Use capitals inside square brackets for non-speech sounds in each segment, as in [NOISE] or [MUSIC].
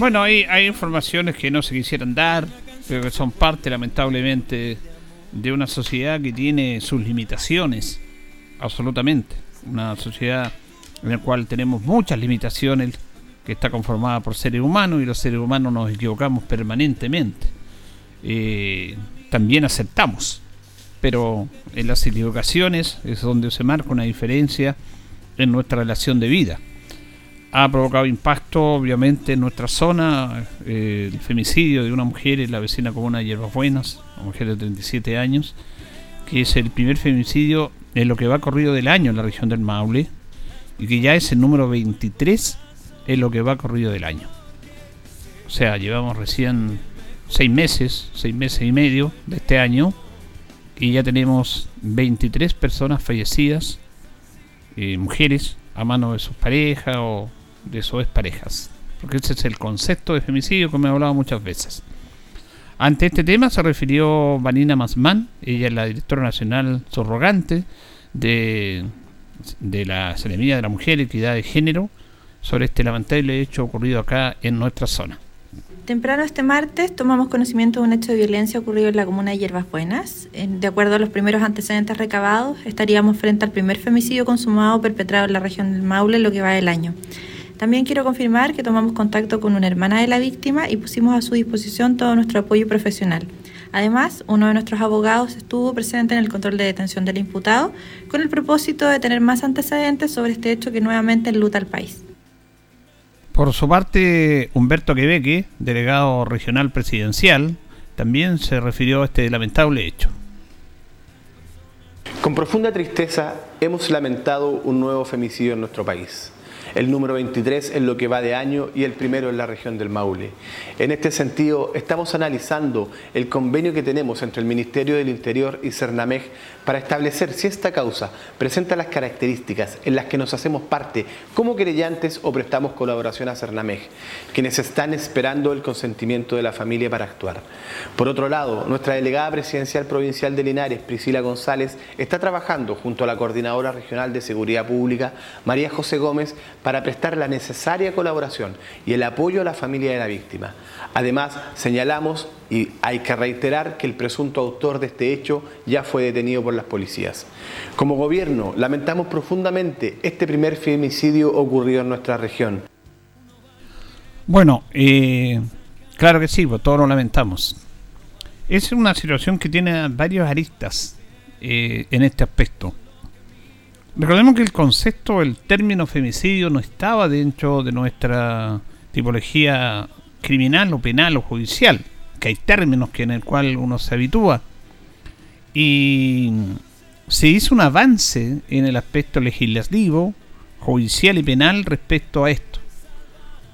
Bueno, hay, hay informaciones que no se quisieran dar, pero que son parte, lamentablemente, de una sociedad que tiene sus limitaciones, absolutamente. Una sociedad en la cual tenemos muchas limitaciones, que está conformada por seres humanos y los seres humanos nos equivocamos permanentemente. Eh, también aceptamos, pero en las equivocaciones es donde se marca una diferencia en nuestra relación de vida. Ha provocado impacto, obviamente, en nuestra zona eh, el femicidio de una mujer en la vecina comuna de Hierbas Buenas, una mujer de 37 años, que es el primer femicidio en lo que va corrido del año en la región del Maule y que ya es el número 23 en lo que va corrido del año. O sea, llevamos recién seis meses, seis meses y medio de este año y ya tenemos 23 personas fallecidas, eh, mujeres, a mano de sus parejas o de sus parejas. Porque ese es el concepto de femicidio que me he hablado muchas veces. Ante este tema se refirió Vanina Masman, ella es la directora nacional subrogante de, de la Seremía de la Mujer y Equidad de Género, sobre este lamentable hecho ocurrido acá en nuestra zona. Temprano este martes tomamos conocimiento de un hecho de violencia ocurrido en la comuna de Hierbas Buenas. De acuerdo a los primeros antecedentes recabados, estaríamos frente al primer femicidio consumado perpetrado en la región del Maule en lo que va del año. También quiero confirmar que tomamos contacto con una hermana de la víctima y pusimos a su disposición todo nuestro apoyo profesional. Además, uno de nuestros abogados estuvo presente en el control de detención del imputado con el propósito de tener más antecedentes sobre este hecho que nuevamente enluta al país. Por su parte, Humberto Quebeque, delegado regional presidencial, también se refirió a este lamentable hecho. Con profunda tristeza hemos lamentado un nuevo femicidio en nuestro país el número 23 en lo que va de año y el primero en la región del Maule. En este sentido, estamos analizando el convenio que tenemos entre el Ministerio del Interior y Cernamej para establecer si esta causa presenta las características en las que nos hacemos parte como querellantes o prestamos colaboración a Cernamej, quienes están esperando el consentimiento de la familia para actuar. Por otro lado, nuestra delegada presidencial provincial de Linares, Priscila González, está trabajando junto a la Coordinadora Regional de Seguridad Pública, María José Gómez, para prestar la necesaria colaboración y el apoyo a la familia de la víctima. Además, señalamos y hay que reiterar que el presunto autor de este hecho ya fue detenido por las policías. Como gobierno, lamentamos profundamente este primer femicidio ocurrido en nuestra región. Bueno, eh, claro que sí, pues todos lo lamentamos. Es una situación que tiene varios aristas eh, en este aspecto. Recordemos que el concepto, el término femicidio no estaba dentro de nuestra tipología criminal o penal o judicial, que hay términos que en el cual uno se habitúa. Y se hizo un avance en el aspecto legislativo, judicial y penal respecto a esto.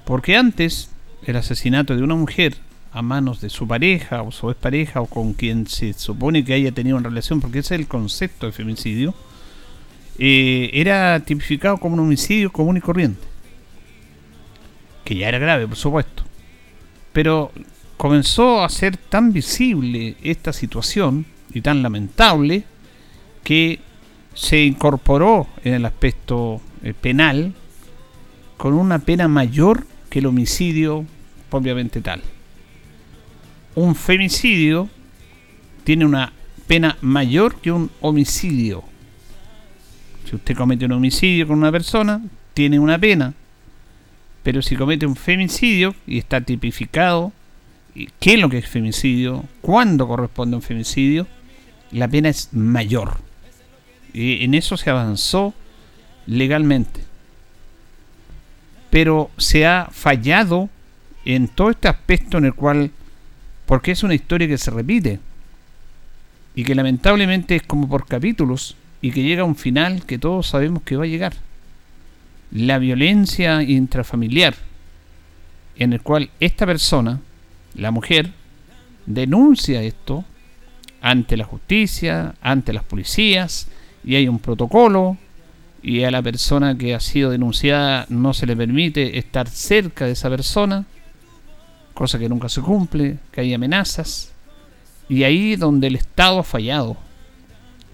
Porque antes el asesinato de una mujer a manos de su pareja o su expareja o con quien se supone que haya tenido una relación, porque ese es el concepto de femicidio, eh, era tipificado como un homicidio común y corriente. Que ya era grave, por supuesto. Pero comenzó a ser tan visible esta situación y tan lamentable que se incorporó en el aspecto eh, penal con una pena mayor que el homicidio propiamente tal. Un femicidio tiene una pena mayor que un homicidio si usted comete un homicidio con una persona, tiene una pena. Pero si comete un femicidio y está tipificado qué es lo que es femicidio, cuándo corresponde un femicidio, la pena es mayor. Y en eso se avanzó legalmente. Pero se ha fallado en todo este aspecto en el cual, porque es una historia que se repite y que lamentablemente es como por capítulos y que llega a un final que todos sabemos que va a llegar. La violencia intrafamiliar, en el cual esta persona, la mujer, denuncia esto ante la justicia, ante las policías, y hay un protocolo, y a la persona que ha sido denunciada no se le permite estar cerca de esa persona, cosa que nunca se cumple, que hay amenazas, y ahí donde el Estado ha fallado.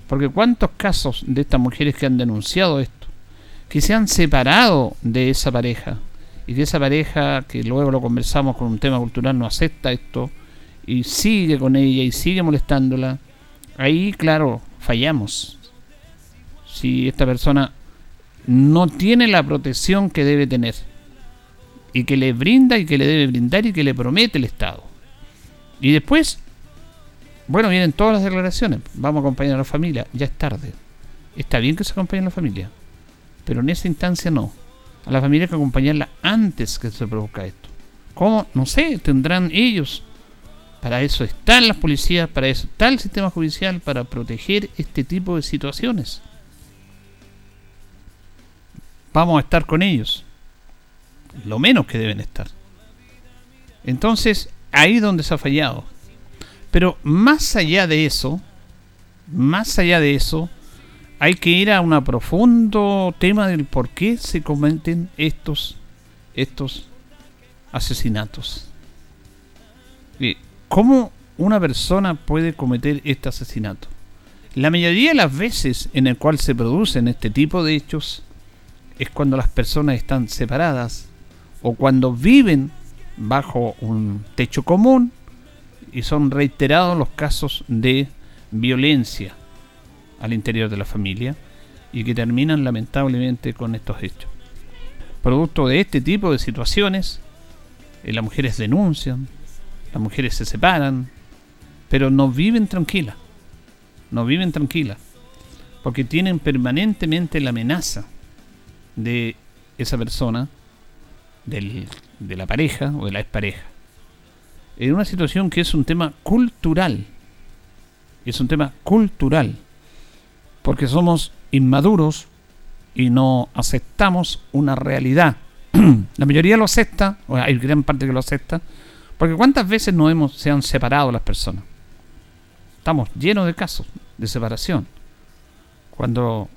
Porque cuántos casos de estas mujeres que han denunciado esto, que se han separado de esa pareja, y que esa pareja, que luego lo conversamos con un tema cultural, no acepta esto, y sigue con ella y sigue molestándola, ahí claro, fallamos. Si esta persona no tiene la protección que debe tener y que le brinda y que le debe brindar y que le promete el Estado. Y después, bueno, vienen todas las declaraciones, vamos a acompañar a la familia, ya es tarde. Está bien que se acompañe a la familia, pero en esa instancia no. A la familia que acompañarla antes que se produzca esto. ¿Cómo? No sé, tendrán ellos para eso están las policías, para eso está el sistema judicial, para proteger este tipo de situaciones. Vamos a estar con ellos. Lo menos que deben estar. Entonces, ahí donde se ha fallado. Pero más allá de eso, más allá de eso, hay que ir a un profundo tema del por qué se cometen estos, estos asesinatos. ¿Cómo una persona puede cometer este asesinato? La mayoría de las veces en el cual se producen este tipo de hechos es cuando las personas están separadas o cuando viven bajo un techo común y son reiterados los casos de violencia al interior de la familia y que terminan lamentablemente con estos hechos. Producto de este tipo de situaciones, eh, las mujeres denuncian, las mujeres se separan, pero no viven tranquilas. No viven tranquilas. Porque tienen permanentemente la amenaza de esa persona, de la pareja o de la expareja. En una situación que es un tema cultural. Es un tema cultural. Porque somos inmaduros y no aceptamos una realidad. [CLEARS THROAT] la mayoría lo acepta, o hay gran parte que lo acepta, porque cuántas veces no hemos, se han separado las personas. Estamos llenos de casos de separación. Cuando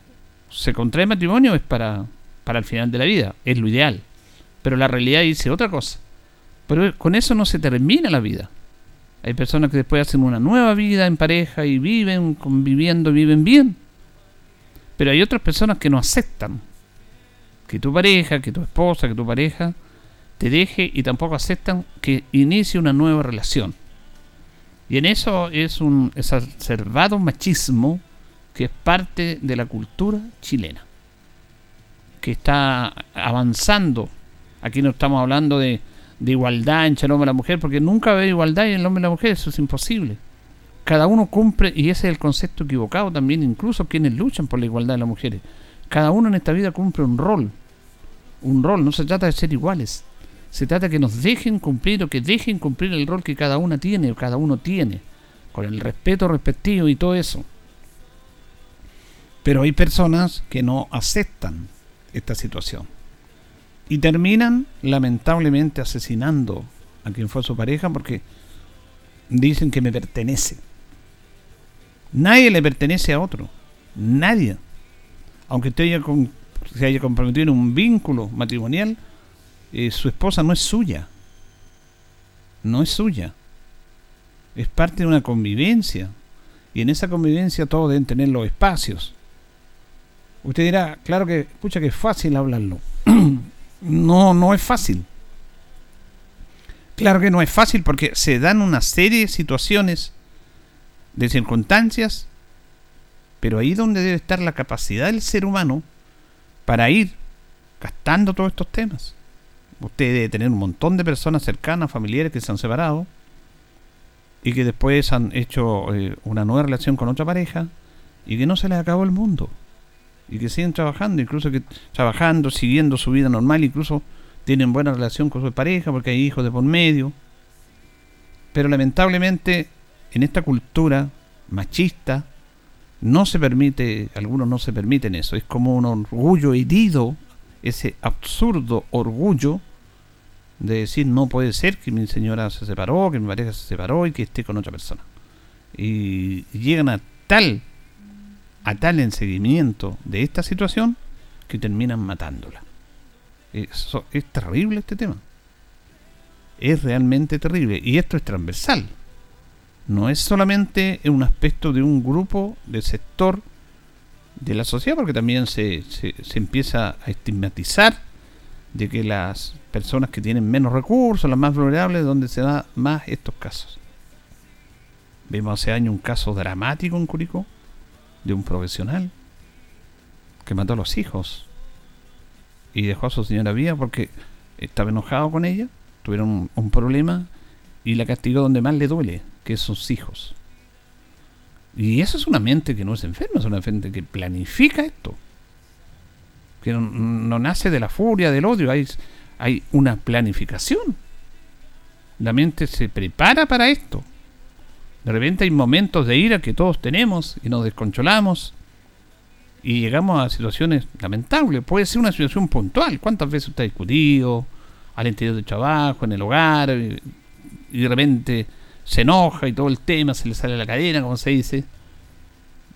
se contrae matrimonio es para, para el final de la vida, es lo ideal. Pero la realidad dice otra cosa. Pero con eso no se termina la vida. Hay personas que después hacen una nueva vida en pareja y viven conviviendo, viven bien. Pero hay otras personas que no aceptan que tu pareja, que tu esposa, que tu pareja te deje y tampoco aceptan que inicie una nueva relación. Y en eso es un exacerbado machismo que es parte de la cultura chilena, que está avanzando. Aquí no estamos hablando de, igualdad entre el hombre y la mujer, porque nunca va igualdad en el hombre y la mujer, eso es imposible. Cada uno cumple, y ese es el concepto equivocado también, incluso quienes luchan por la igualdad de las mujeres. Cada uno en esta vida cumple un rol, un rol, no se trata de ser iguales, se trata de que nos dejen cumplir o que dejen cumplir el rol que cada una tiene o cada uno tiene, con el respeto respectivo y todo eso. Pero hay personas que no aceptan esta situación y terminan lamentablemente asesinando a quien fue su pareja porque dicen que me pertenece. Nadie le pertenece a otro, nadie. Aunque usted haya se haya comprometido en un vínculo matrimonial, eh, su esposa no es suya. No es suya. Es parte de una convivencia. Y en esa convivencia todos deben tener los espacios. Usted dirá, claro que, escucha que es fácil hablarlo. [CLEARS THROAT] no, no es fácil. Claro que no es fácil porque se dan una serie de situaciones, de circunstancias, pero ahí donde debe estar la capacidad del ser humano para ir gastando todos estos temas. Usted debe tener un montón de personas cercanas, familiares que se han separado y que después han hecho eh, una nueva relación con otra pareja y que no se les acabó el mundo y que siguen trabajando, incluso que trabajando, siguiendo su vida normal, incluso tienen buena relación con su pareja porque hay hijos de por medio. Pero lamentablemente en esta cultura machista no se permite, algunos no se permiten eso, es como un orgullo herido, ese absurdo orgullo de decir no puede ser que mi señora se separó, que mi pareja se separó y que esté con otra persona. Y llegan a tal a tal enseguimiento de esta situación que terminan matándola. Eso, es terrible este tema. Es realmente terrible. Y esto es transversal. No es solamente un aspecto de un grupo, de sector de la sociedad, porque también se, se, empieza a estigmatizar de que las personas que tienen menos recursos, las más vulnerables, donde se da más estos casos. Vimos hace años un caso dramático en Curicó, de un profesional que mató a los hijos y dejó a su señora viva porque estaba enojado con ella, tuvieron un, problema y la castigó donde más le duele, que sus hijos. Y eso es una mente que no es enferma, es una mente que planifica esto. Que no, no, nace de la furia, del odio, hay, hay una planificación. La mente se prepara para esto. De repente hay momentos de ira que todos tenemos y nos desconcholamos y llegamos a situaciones lamentables. Puede ser una situación puntual. ¿Cuántas veces usted ha discutido al interior del trabajo, en el hogar, y de repente se enoja y todo el tema se le sale a la cadena, como se dice?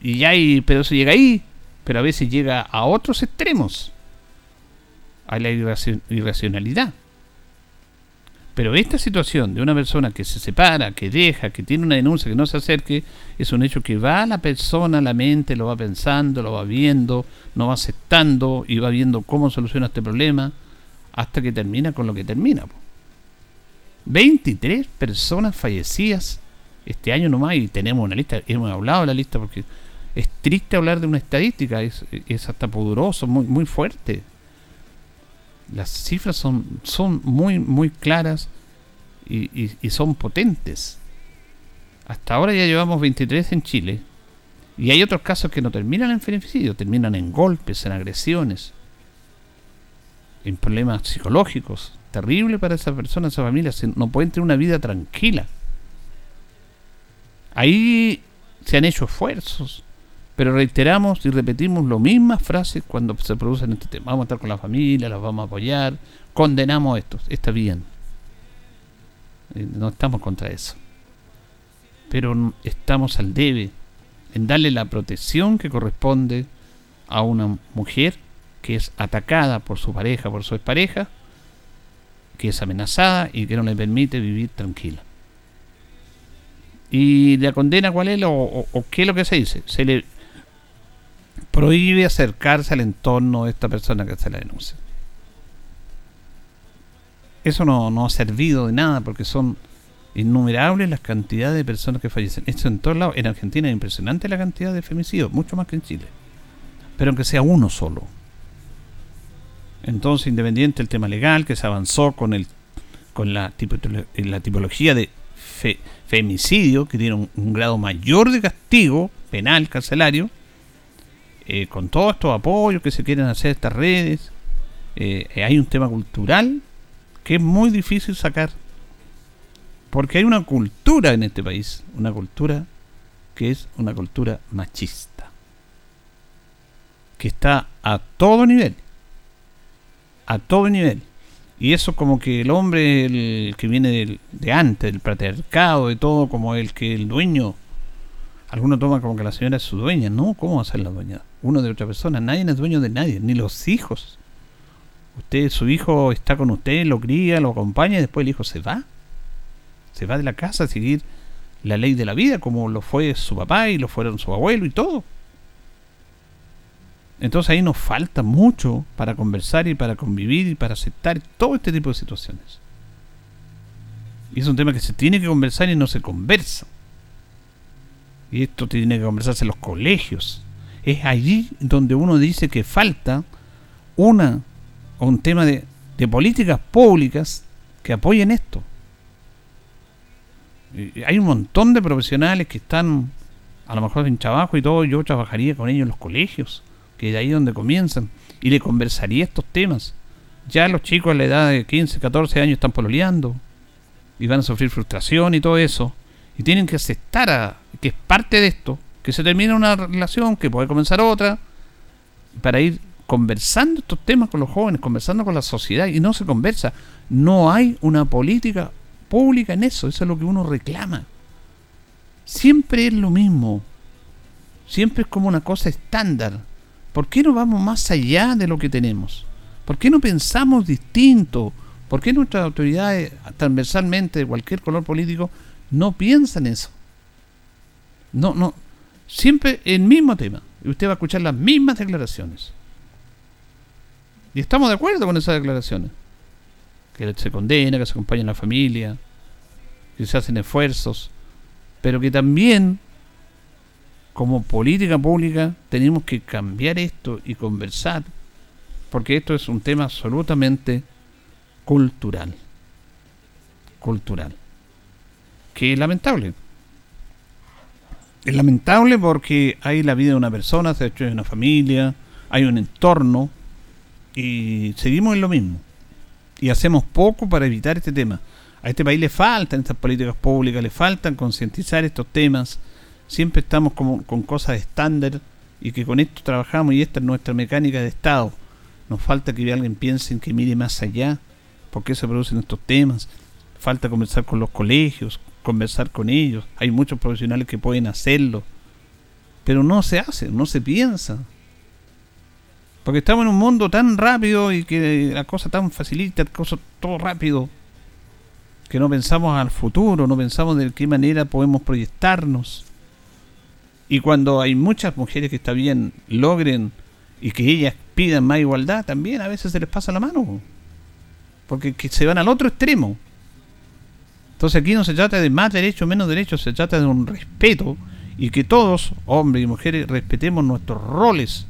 Y ya pero eso llega ahí, pero a veces llega a otros extremos, a la irracionalidad. Pero esta situación de una persona que se separa, que deja, que tiene una denuncia, que no se acerque, es un hecho que va a la persona, la mente, lo va pensando, lo va viendo, no va aceptando y va viendo cómo soluciona este problema hasta que termina con lo que termina. 23 personas fallecidas este año nomás y tenemos una lista, hemos hablado de la lista porque es triste hablar de una estadística, es, es hasta poderoso, muy, muy fuerte las cifras son, son muy, muy claras y, son potentes. Hasta ahora ya llevamos 23 en Chile. Y hay otros casos que no terminan en femicidio, terminan en golpes, en agresiones, en problemas psicológicos. Terrible para esa persona, esa familia. no pueden tener una vida tranquila. Ahí se han hecho esfuerzos pero reiteramos y repetimos las mismas frases cuando se producen este tema. Vamos a estar con la familia, las vamos a apoyar, condenamos esto, está bien. Eh, no estamos contra eso. Pero estamos al debe en darle la protección que corresponde a una mujer que es atacada por su pareja, por su expareja, que es amenazada y que no le permite vivir tranquila. ¿Y la condena cuál es? ¿O, o qué es lo que se dice? Se le prohíbe acercarse al entorno de esta persona que se la denuncia. Eso no, ha servido de nada porque son innumerables las cantidades de personas que fallecen. Esto en todos lados. En Argentina es impresionante la cantidad de femicidios, mucho más que en Chile. Pero aunque sea uno solo. Entonces, independiente del tema legal, que se avanzó con el con la, la tipología de femicidio, que tiene un grado mayor de castigo penal, carcelario, eh, con todos estos apoyos que se quieren hacer estas redes, eh, hay un tema cultural que es muy difícil sacar. Porque hay una cultura en este país, una cultura que es una cultura machista, que está a todo nivel, a todo nivel. Y eso como que el hombre el que viene de antes, del patriarcado, de todo, como el que el dueño algunos toman como que la señora es su dueña. No, ¿cómo va a ser la dueña? Uno de otra persona. Nadie es dueño de nadie, ni los hijos. Usted, su hijo está con usted, lo cría, lo acompaña y después el hijo se va. Se va de la casa a seguir la ley de la vida, como lo fue su papá y lo fueron su abuelo y todo. Entonces ahí nos falta mucho para conversar y para convivir y para aceptar todo este tipo de situaciones. Y es un tema que se tiene que conversar y no se conversa y esto tiene que conversarse en los colegios, es allí donde uno dice que falta una un tema de, de políticas públicas que apoyen esto. hay un montón de profesionales que están a lo mejor en trabajo y todo, yo trabajaría con ellos en los colegios, que de ahí donde comienzan, y le conversaría estos temas. Ya los chicos a la edad de 15, 14 años están pololeando y van a sufrir frustración y todo eso, y tienen que aceptar a, que es parte de esto, que se termina una relación, que puede comenzar otra, para ir conversando estos temas con los jóvenes, conversando con la sociedad, y no se conversa. No hay una política pública en eso, eso es lo que uno reclama. Siempre es lo mismo, siempre es como una cosa estándar. ¿Por qué no vamos más allá de lo que tenemos? ¿Por qué no pensamos distinto? ¿Por qué nuestras autoridades, transversalmente de cualquier color político, no piensan eso? No, no. Siempre el mismo tema. Y usted va a escuchar las mismas declaraciones. Y estamos de acuerdo con esas declaraciones. Que se condena, que se acompaña a la familia, que se hacen esfuerzos. Pero que también, como política pública, tenemos que cambiar esto y conversar. Porque esto es un tema absolutamente cultural. Cultural. Que es lamentable. Es lamentable porque hay la vida de una persona, se ha hecho de una familia, hay un entorno y seguimos en lo mismo. Y hacemos poco para evitar este tema. A este país le faltan estas políticas públicas, le faltan concientizar estos temas. Siempre estamos como, con cosas estándar y que con esto trabajamos y esta es nuestra mecánica de Estado. Nos falta que alguien piense en que mire más allá, por qué se producen estos temas. Falta conversar con los colegios, conversar con ellos. Hay muchos profesionales que pueden hacerlo. Pero no se hace, no se piensa. Porque estamos en un mundo tan rápido y que la cosa tan facilita, la cosa todo rápido, que no pensamos al futuro, no pensamos de qué manera podemos proyectarnos. Y cuando hay muchas mujeres que está bien logren y que ellas pidan más igualdad, también a veces se les pasa la mano. Porque que se van al otro extremo. Entonces aquí no se trata de más derechos, menos derechos, se trata de un respeto y que todos, hombres y mujeres, respetemos nuestros roles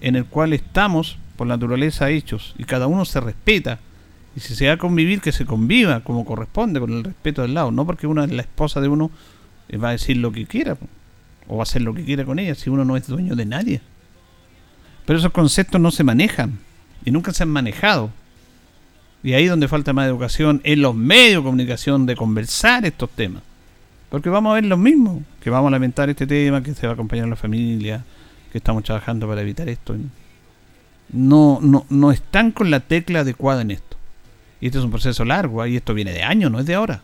en el cual estamos por naturaleza hechos y cada uno se respeta. Y si se va a convivir, que se conviva como corresponde, con el respeto del lado. No porque una es la esposa de uno eh, va a decir lo que quiera o hacer lo que quiera con ella si uno no es dueño de nadie. Pero esos conceptos no se manejan y nunca se han manejado. Y ahí donde falta más educación en los medios de comunicación de conversar estos temas. Porque vamos a ver lo mismo, que vamos a lamentar este tema, que se va a acompañar a la familia, que estamos trabajando para evitar esto. No, no, no están con la tecla adecuada en esto. Y este es un proceso largo, y esto viene de años, no es de ahora.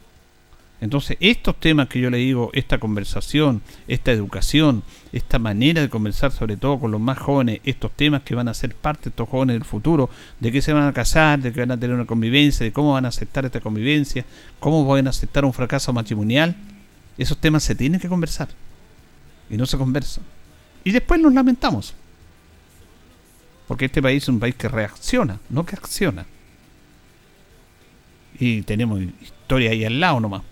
Entonces, estos temas que yo le digo, esta conversación, esta educación, esta manera de conversar sobre todo con los más jóvenes, estos temas que van a ser parte de estos jóvenes del futuro, de qué se van a casar, de que van a tener una convivencia, de cómo van a aceptar esta convivencia, cómo van a aceptar un fracaso matrimonial, esos temas se tienen que conversar. Y no se conversan. Y después nos lamentamos. Porque este país es un país que reacciona, no que acciona. Y tenemos historia ahí al lado nomás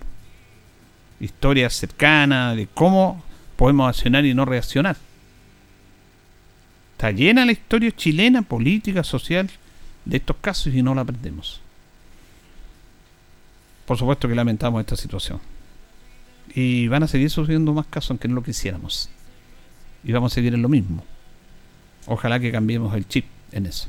historia cercana de cómo podemos accionar y no reaccionar. Está llena la historia chilena, política, social, de estos casos y no la aprendemos. Por supuesto que lamentamos esta situación. Y van a seguir sucediendo más casos aunque no lo quisiéramos. Y vamos a seguir en lo mismo. Ojalá que cambiemos el chip en eso.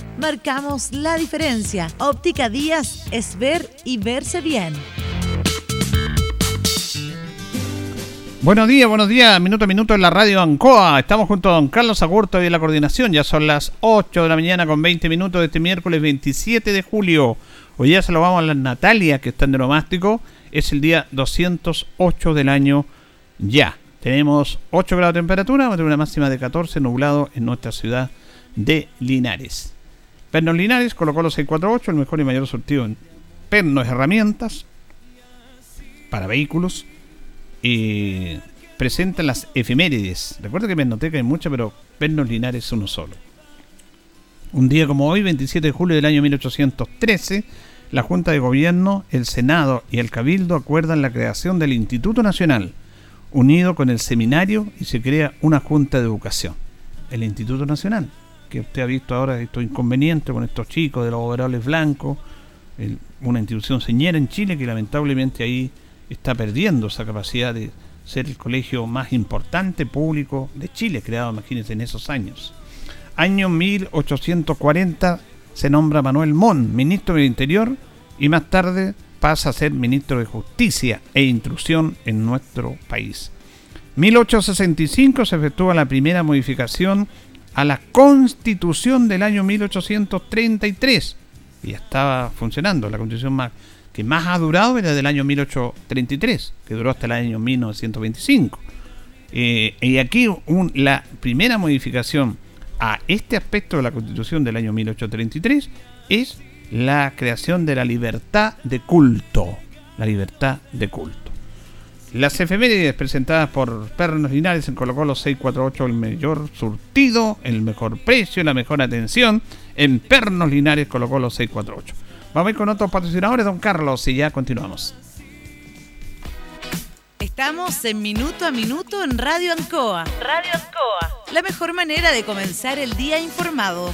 marcamos la diferencia. Óptica Díaz es ver y verse bien. Buenos días, buenos días. Minuto a minuto en la radio Ancoa. Estamos junto a don Carlos Agurto y la coordinación. Ya son las 8 de la mañana con 20 minutos de este miércoles 27 de julio. Hoy día se lo vamos a la Natalia, que está en Denomástico. Es el día 208 del año ya. Tenemos 8 grados de temperatura, una máxima de 14, nublado en nuestra ciudad de Linares. Pernos Linares colocó los 648, el mejor y mayor surtido en pernos herramientas para vehículos y presentan las efemérides. Recuerda que Pernoteca hay muchas, pero Pernos Linares es uno solo. Un día como hoy, 27 de julio del año 1813, la Junta de Gobierno, el Senado y el Cabildo acuerdan la creación del Instituto Nacional, unido con el seminario y se crea una Junta de Educación, el Instituto Nacional, que usted ha visto ahora estos inconvenientes con estos chicos de los overoles blancos, una institución señera en Chile que lamentablemente ahí está perdiendo esa capacidad de ser el colegio más importante público de Chile, creado, imagínense, en esos años. Año 1840 se nombra Manuel Mon, ministro del Interior, y más tarde pasa a ser ministro de Justicia e Intrusión en nuestro país. 1865 se efectúa la primera modificación a la Constitución del año 1833. Y estaba funcionando la Constitución más que más ha durado es del año 1833, que duró hasta el año 1925. Eh, y aquí la primera modificación a este aspecto de la Constitución del año 1833 es la creación de la libertad de culto. La libertad de culto. Las efemérides presentadas por Pernos Linares en Colo Colo 648, el mayor surtido, el mejor precio, la mejor atención en Pernos Linares Colo Colo 648. Vamos a ir con otros patrocinadores, don Carlos, y ya continuamos. Estamos en Minuto a Minuto en Radio Ancoa. Radio Ancoa. La mejor manera de comenzar el día informado.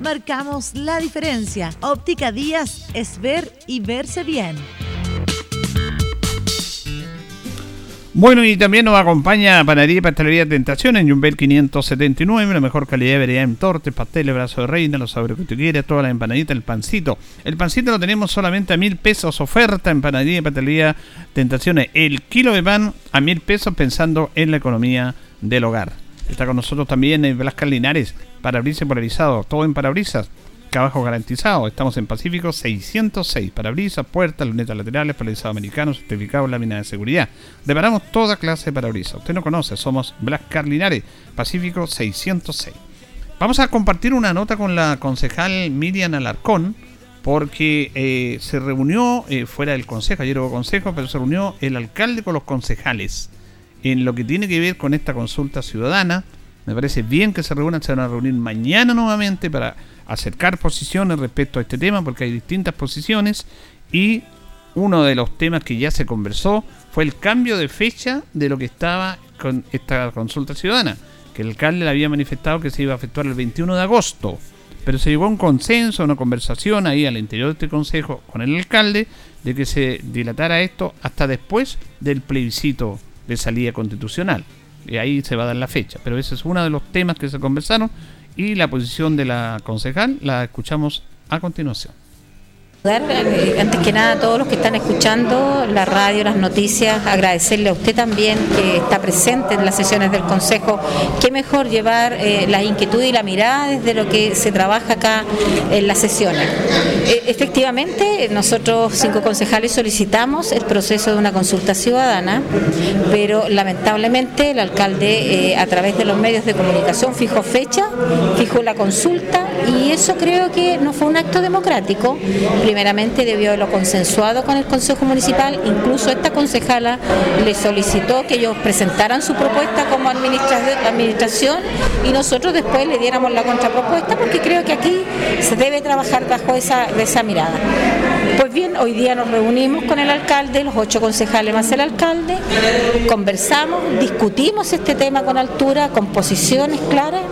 Marcamos la diferencia. Óptica Díaz es ver y verse bien. Bueno, y también nos acompaña Panadería y Pastelería Tentación en Jumbel 579, la mejor calidad de variedad en tortes, pasteles, brazo de reina, los sabores que tú quieras, toda la empanadita, el pancito. El pancito lo tenemos solamente a mil pesos, oferta en Panadería y Pastelería Tentaciones. El kilo de pan a mil pesos pensando en la economía del hogar. Está con nosotros también en Velasco Linares, parabrisas polarizado, todo en parabrisas trabajo garantizado. Estamos en Pacífico 606. Parabrisas, puertas, lunetas laterales, paralizados americanos, certificados, láminas de seguridad. Reparamos toda clase de parabrisas. Usted no conoce, somos Blas Carlinares, Pacífico 606. Vamos a compartir una nota con la concejal Miriam Alarcón, porque eh, se reunió eh, fuera del consejo, ayer hubo consejo, pero se reunió el alcalde con los concejales en lo que tiene que ver con esta consulta ciudadana. Me parece bien que se reúnan, se van a reunir mañana nuevamente para acercar posiciones respecto a este tema porque hay distintas posiciones y uno de los temas que ya se conversó fue el cambio de fecha de lo que estaba con esta consulta ciudadana, que el alcalde le había manifestado que se iba a efectuar el 21 de agosto, pero se llegó a un consenso, una conversación ahí al interior de este consejo con el alcalde de que se dilatara esto hasta después del plebiscito de salida constitucional. Y ahí se va a dar la fecha, pero ese es uno de los temas que se conversaron y la posición de la concejal la escuchamos a continuación. Eh, antes que nada a todos los que están escuchando la radio, las noticias, agradecerle a usted también que está presente en las sesiones del Consejo. Qué mejor llevar eh, la inquietud y la mirada desde lo que se trabaja acá en las sesiones. Eh, efectivamente, nosotros cinco concejales solicitamos el proceso de una consulta ciudadana, pero lamentablemente el alcalde a través de los medios de comunicación fijó fecha, fijó la consulta y eso creo que no fue un acto democrático primeramente debió haberlo consensuado con el Consejo Municipal, incluso esta concejala le solicitó que ellos presentaran su propuesta como administración y nosotros después le diéramos la contrapropuesta porque creo que aquí se debe trabajar bajo esa mirada. Pues bien, hoy día nos reunimos con el alcalde, los ocho concejales más el alcalde, conversamos, discutimos este tema con altura, con posiciones claras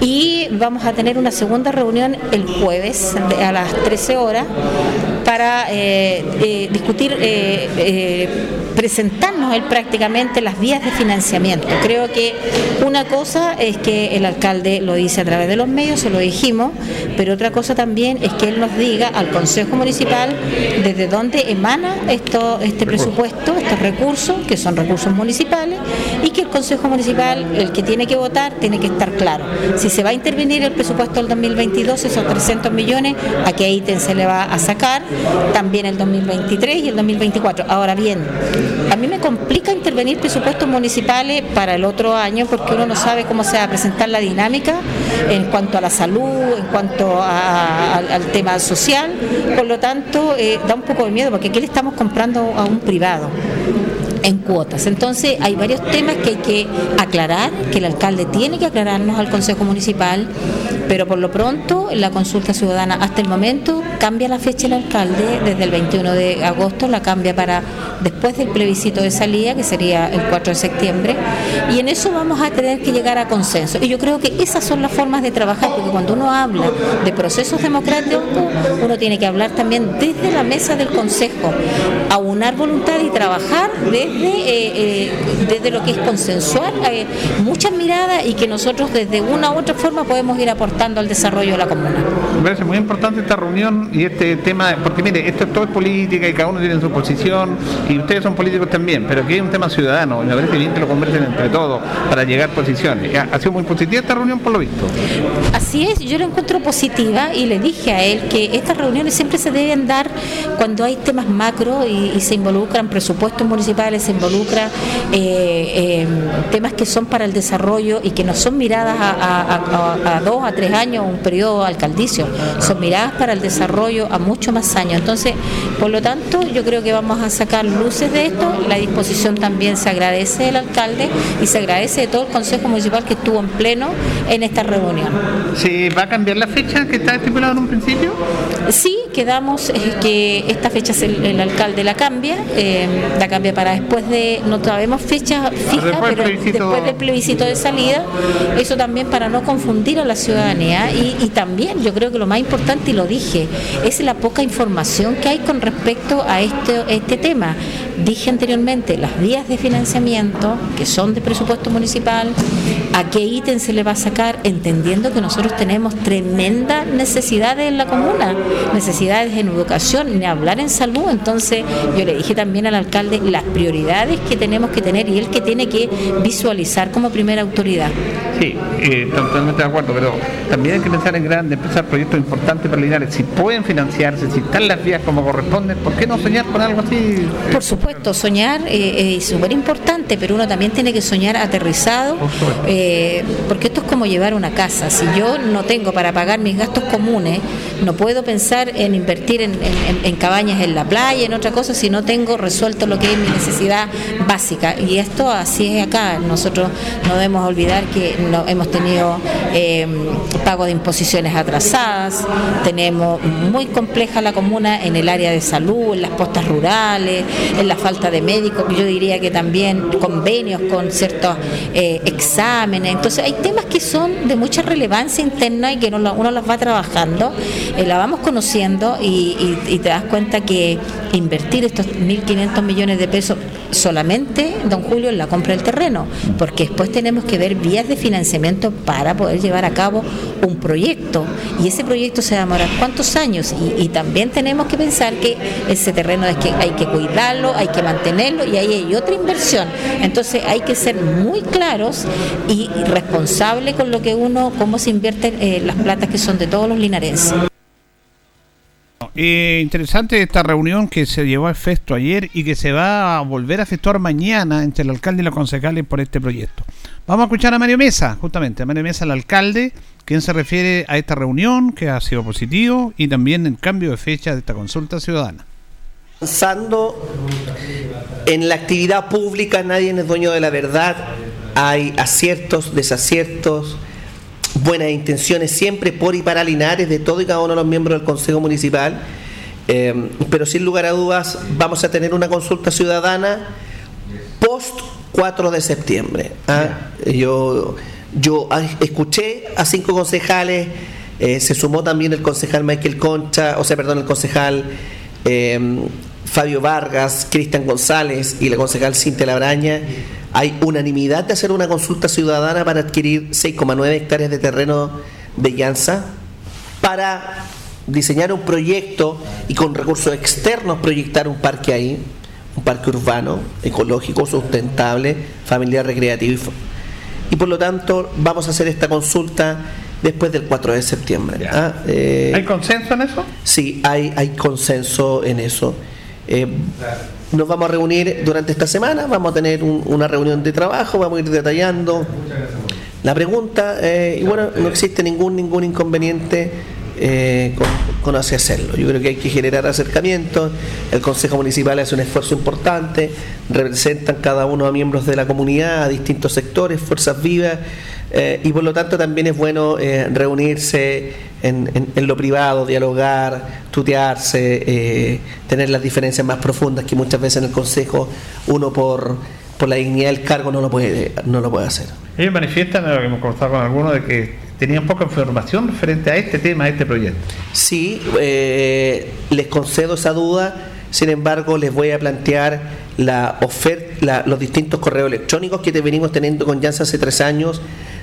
y vamos a tener una segunda reunión el jueves a las 13 horas para eh, eh, discutir, eh, presentarnos él prácticamente las vías de financiamiento. Creo que una cosa es que el alcalde lo dice a través de los medios, se lo dijimos, pero otra cosa también es que él nos diga al Consejo Municipal desde dónde emana esto, este presupuesto, estos recursos, que son recursos municipales, y que el Consejo Municipal, el que tiene que votar, tiene que estar claro. Si se va a intervenir el presupuesto del 2022, esos 300 millones, a qué ítem se le va a sacar, también el 2023 y el 2024. Ahora bien, a mí me complica intervenir presupuestos municipales para el otro año porque uno no sabe cómo se va a presentar la dinámica en cuanto a la salud, en cuanto al tema social. Por lo tanto, eh, da un poco de miedo porque aquí le estamos comprando a un privado en cuotas. Entonces hay varios temas que hay que aclarar, que el alcalde tiene que aclararnos al Consejo Municipal, pero por lo pronto la consulta ciudadana hasta el momento cambia la fecha el alcalde, desde el 21 de agosto la cambia para después del plebiscito de salida, que sería el 4 de septiembre, y en eso vamos a tener que llegar a consenso. Y yo creo que esas son las formas de trabajar, porque cuando uno habla de procesos democráticos, uno tiene que hablar también desde la mesa del Consejo, aunar voluntad y trabajar desde, eh, eh, desde lo que es consensuar eh, muchas miradas y que nosotros desde una u otra forma podemos ir aportando al desarrollo de la comuna. Me parece muy importante esta reunión y este tema, porque mire, esto todo es política y cada uno tiene su posición y ustedes son políticos también, pero aquí hay un tema ciudadano y me parece bien que lo conversen entre todos para llegar a posiciones. Ha sido muy positiva esta reunión por lo visto. Así es, yo la encuentro positiva y le dije a él que estas reuniones siempre se deben dar cuando hay temas macro y, se involucran presupuestos municipales, se involucran eh, eh, temas que son para el desarrollo y que no son miradas a, dos, a tres años, un periodo alcaldicio, son miradas para el desarrollo a mucho más años. Entonces, por lo tanto, yo creo que vamos a sacar luces de esto. La disposición también se agradece del alcalde y se agradece de todo el Consejo Municipal que estuvo en pleno en esta reunión. ¿Se va a cambiar la fecha que está estipulada en un principio? Sí, quedamos que esta fecha el, alcalde la cambia, eh, la cambia para después de, no sabemos fecha fija, pero después del plebiscito de salida, eso también para no confundir a la ciudadanía y, y también yo creo que lo más importante, y lo dije, es la poca información que hay con respecto a este, este tema. Dije anteriormente, las vías de financiamiento, que son de presupuesto municipal, a qué ítem se le va a sacar, entendiendo que nosotros tenemos tremendas necesidades en la comuna, necesidades en educación, ni hablar en salud. Entonces, yo le dije también al alcalde las prioridades que tenemos que tener y él que tiene que visualizar como primera autoridad. Sí, eh, totalmente de acuerdo, pero también hay que pensar en grande, empezar proyectos importantes para Linares. Si pueden financiarse, si están las vías como corresponden, ¿por qué no soñar con algo así? Por supuesto, soñar eh, es súper importante, pero uno también tiene que soñar aterrizado, eh, porque esto es como llevar una casa. Si yo no tengo para pagar mis gastos comunes, no puedo pensar en invertir en, cabañas en la playa, en otra cosa, si no tengo resuelto lo que es mi necesidad básica. Y esto así es acá. Nosotros no debemos olvidar que no, hemos tenido eh, pago de imposiciones atrasadas, tenemos muy compleja la comuna en el área de salud, en las postas rurales, en la falta de médicos, yo diría que también convenios con ciertos eh, exámenes. Entonces hay temas que son de mucha relevancia interna y que uno, uno los va trabajando, eh, la vamos conociendo y, y te das cuenta que invertir estos 1.500 millones de pesos solamente, don Julio, en la compra del terreno, porque después tenemos que ver vías de financiamiento para poder llevar a cabo un proyecto. Y ese proyecto se va a demorar cuántos años. Y, también tenemos que pensar que ese terreno es que hay que cuidarlo, hay que mantenerlo y ahí hay otra inversión. Entonces hay que ser muy claros y responsables con lo que uno, cómo se invierten eh, las platas que son de todos los linarenses. Eh, interesante esta reunión que se llevó a efecto ayer y que se va a volver a efectuar mañana entre el alcalde y los concejales por este proyecto. Vamos a escuchar a Mario Mesa, justamente, a Mario Mesa, el alcalde, quien se refiere a esta reunión que ha sido positivo y también el cambio de fecha de esta consulta ciudadana. Avanzando en la actividad pública, nadie es dueño de la verdad, hay aciertos, desaciertos buenas intenciones siempre por y para Linares de todo y cada uno de los miembros del Consejo Municipal Eh, pero sin lugar a dudas vamos a tener una consulta ciudadana post 4 de septiembre. ¿ah? Yo, yo escuché a cinco concejales, eh, se sumó también el concejal Michael Concha, o sea, perdón, el concejal eh, Fabio Vargas, Cristian González y la concejal Cintia Labraña. Hay unanimidad de hacer una consulta ciudadana para adquirir 6,9 hectáreas de terreno de Llanza para diseñar un proyecto y con recursos externos proyectar un parque ahí un parque urbano, ecológico, sustentable, familiar, recreativo. Y, por lo tanto vamos a hacer esta consulta después del 4 de septiembre. ¿ah? Eh, ¿Hay consenso en eso? Sí, hay, hay consenso en eso. Eh, nos vamos a reunir durante esta semana, vamos a tener una reunión de trabajo, vamos a ir detallando la pregunta eh, y bueno, no existe ningún ningún inconveniente eh, con, hacerlo. Yo creo que hay que generar acercamientos, el Consejo Municipal hace un esfuerzo importante, representan cada uno a miembros de la comunidad, a distintos sectores, fuerzas vivas, eh, y por lo tanto también es bueno eh, reunirse en, lo privado, dialogar, tutearse, tener las diferencias más profundas que muchas veces en el Consejo uno por por la dignidad del cargo no lo puede no lo puede hacer. Ellos manifiestan, lo que hemos conversado con algunos, de que tenían poca información referente a este tema, a este proyecto. Sí, eh, les concedo esa duda, sin embargo les voy a plantear la oferta, los distintos correos electrónicos que venimos teniendo con Janssen hace tres años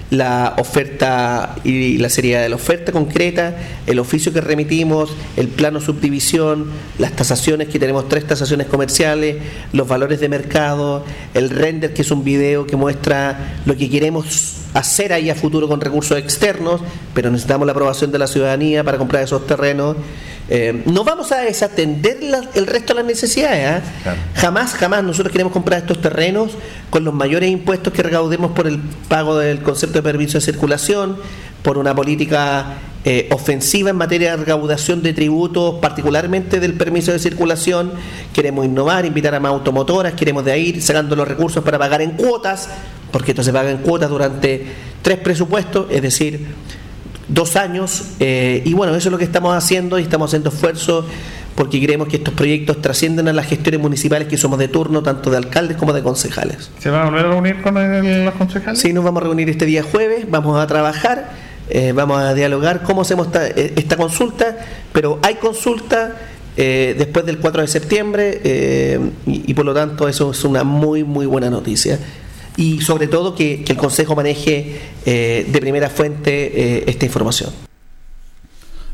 la oferta y la seriedad de la oferta concreta, el oficio que remitimos, el plano subdivisión, las tasaciones, que tenemos tres tasaciones comerciales, los valores de mercado, el render, que es un video que muestra lo que queremos hacer ahí a futuro con recursos externos, pero necesitamos la aprobación de la ciudadanía para comprar esos terrenos. Eh, no vamos a desatender el resto de las necesidades. ¿ah? Jamás, jamás nosotros queremos comprar estos terrenos con los mayores impuestos que recaudemos por el pago del concepto de permiso de circulación, por una política eh, ofensiva en materia de recaudación de tributos, particularmente del permiso de circulación. Queremos innovar, invitar a más automotoras, queremos de ahí ir sacando los recursos para pagar en cuotas, porque esto se paga en cuotas durante tres presupuestos, es decir, dos años eh, y bueno, eso es lo que estamos haciendo y estamos haciendo esfuerzos porque creemos que estos proyectos trascienden a las gestiones municipales que somos de turno, tanto de alcaldes como de concejales. ¿Se van a volver a reunir con los concejales? Sí, nos vamos a reunir este día jueves, vamos a trabajar, eh, vamos a dialogar cómo hacemos esta, eh, esta consulta, pero hay consulta después del 4 de septiembre y, y por lo tanto eso es una muy, muy buena noticia y sobre todo que, el Consejo maneje eh, de primera fuente eh, esta información.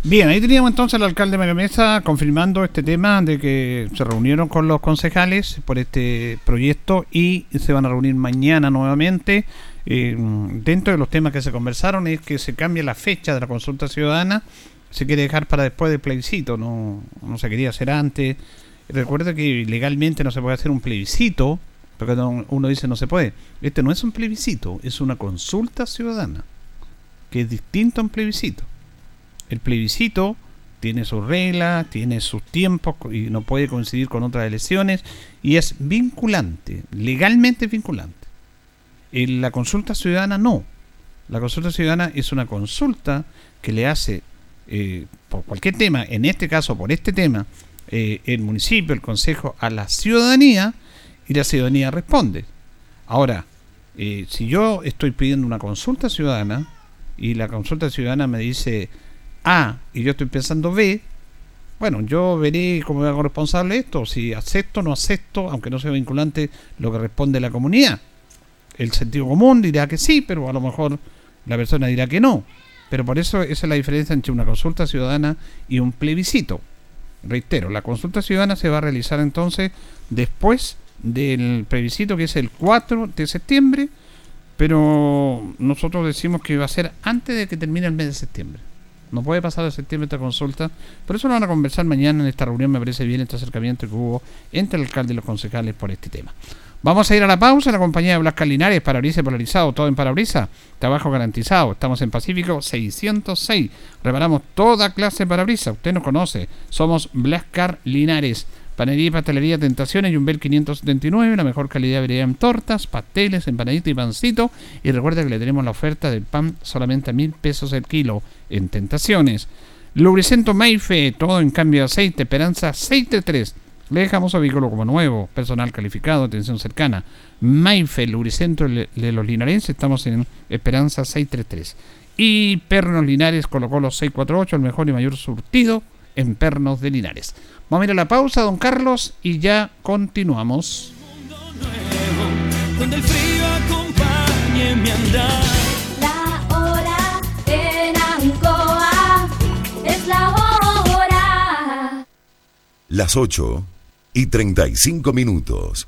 Bien, ahí teníamos entonces al alcalde Mario Mesa confirmando este tema de que se reunieron con los concejales por este proyecto y se van a reunir mañana nuevamente. Eh, dentro de los temas que se conversaron es que se cambie la fecha de la consulta ciudadana, se quiere dejar para después del plebiscito, no, no se quería hacer antes. Recuerda que legalmente no se puede hacer un plebiscito porque uno dice no se puede. Este no es un plebiscito, es una consulta ciudadana, que es distinto a un plebiscito. El plebiscito tiene sus reglas, tiene sus tiempos y no puede coincidir con otras elecciones y es vinculante, legalmente vinculante. En la consulta ciudadana no. La consulta ciudadana es una consulta que le hace eh, por cualquier tema, en este caso por este tema, eh, el municipio, el consejo, a la ciudadanía y la ciudadanía responde. Ahora, eh, si yo estoy pidiendo una consulta ciudadana y la consulta ciudadana me dice A y yo estoy pensando B, bueno, yo veré cómo hago responsable esto, si acepto o no acepto, aunque no sea vinculante, lo que responde la comunidad. El sentido común dirá que sí, pero a lo mejor la persona dirá que no. Pero por eso esa es la diferencia entre una consulta ciudadana y un plebiscito. Reitero, la consulta ciudadana se va a realizar entonces después del plebiscito que es el 4 de septiembre, pero nosotros decimos que va a ser antes de que termine el mes de septiembre. No puede pasar de septiembre esta consulta, pero eso lo van a conversar mañana en esta reunión, me parece bien este acercamiento que hubo entre el alcalde y los concejales por este tema. Vamos a ir a la pausa en la compañía de Blas Linares, parabrisas polarizado, todo en parabrisa, trabajo garantizado. Estamos en Pacífico 606. Reparamos toda clase de parabrisas. Usted nos conoce. Somos Blascar Linares. Panería y pastelería Tentaciones, Yumbel 579, la mejor calidad de en tortas, pasteles, empanaditas y pancito. Y recuerda que le tenemos la oferta del pan solamente a mil pesos el kilo en Tentaciones. Lubricento Maife, todo en cambio de aceite, Esperanza 633. Le dejamos a vehículo como nuevo, personal calificado, atención cercana. Maife, lubricento de los linarenses, estamos en Esperanza 633. Y Pernos Linares colocó los 648, el mejor y mayor surtido en Pernos de Linares. Vamos a ir a la pausa, don Carlos, y ya continuamos. donde el frío acompañe mi andar. Las 8 y 35 minutos.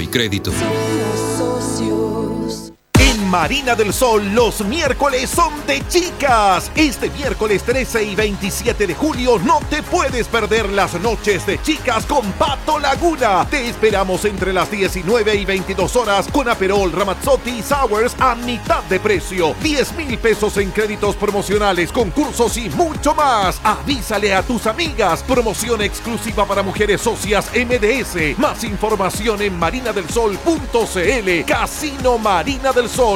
y Crédito. Marina del Sol, los miércoles son de chicas. Este miércoles 13 y 27 de julio no te puedes perder las noches de chicas con Pato Laguna. Te esperamos entre las 19 y 22 horas con Aperol, Ramazzotti y Sours a mitad de precio. 10 mil pesos en créditos promocionales, concursos y mucho más. Avísale a tus amigas. Promoción exclusiva para mujeres socias MDS. Más información en marinadelsol.cl. Casino Marina del Sol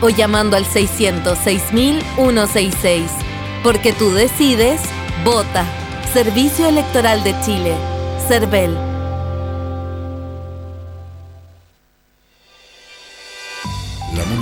o llamando al 606.166. Porque tú decides, vota. Servicio Electoral de Chile. CERVEL.